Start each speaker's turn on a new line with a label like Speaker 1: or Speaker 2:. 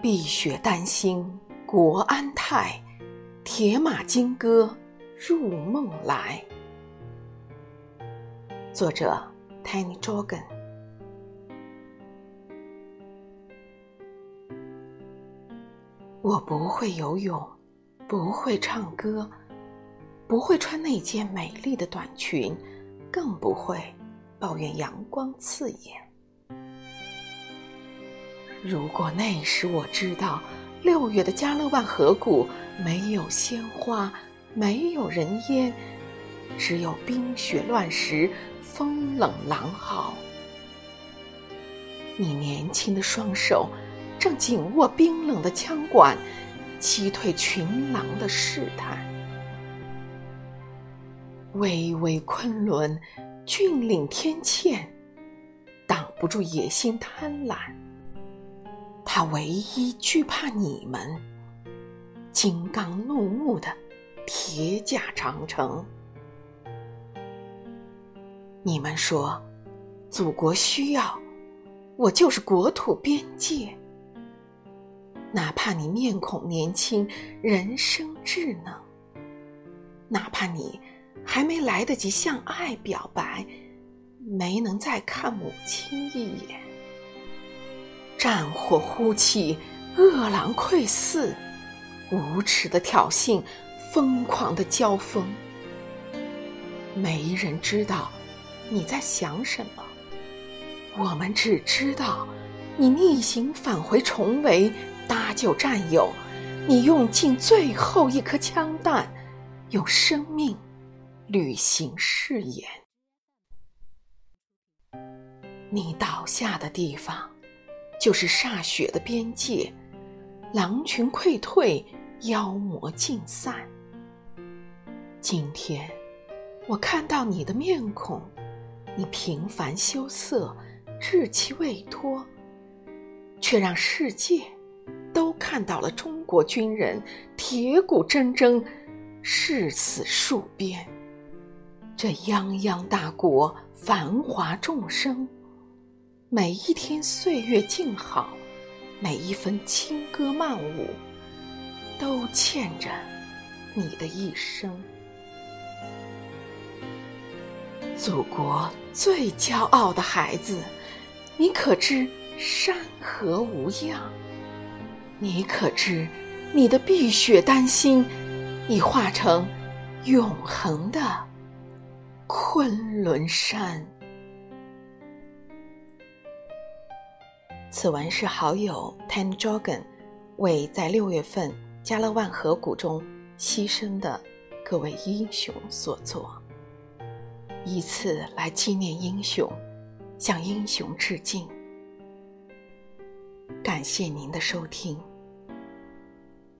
Speaker 1: 碧血丹心国安泰，铁马金戈入梦来。作者：Tiny Jorgen。我不会游泳，不会唱歌，不会穿那件美丽的短裙，更不会抱怨阳光刺眼。如果那时我知道，六月的加勒万河谷没有鲜花，没有人烟，只有冰雪乱石，风冷狼嚎。你年轻的双手正紧握冰冷的枪管，击退群狼的试探。巍巍昆仑，峻岭天堑，挡不住野心贪婪。他唯一惧怕你们，金刚怒目的铁甲长城。你们说，祖国需要，我就是国土边界。哪怕你面孔年轻，人生稚嫩；哪怕你还没来得及向爱表白，没能再看母亲一眼。战火呼起，饿狼窥伺，无耻的挑衅，疯狂的交锋。没人知道你在想什么，我们只知道你逆行返回重围，搭救战友，你用尽最后一颗枪弹，用生命履行誓言。你倒下的地方。就是歃血的边界，狼群溃退，妖魔尽散。今天，我看到你的面孔，你平凡羞涩，稚气未脱，却让世界都看到了中国军人铁骨铮铮，誓死戍边。这泱泱大国，繁华众生。每一天岁月静好，每一分轻歌曼舞，都欠着你的一生。祖国最骄傲的孩子，你可知山河无恙？你可知你的碧血丹心已化成永恒的昆仑山？此文是好友 Tan Jorgen 为在六月份加勒万河谷中牺牲的各位英雄所作，以此来纪念英雄，向英雄致敬。感谢您的收听。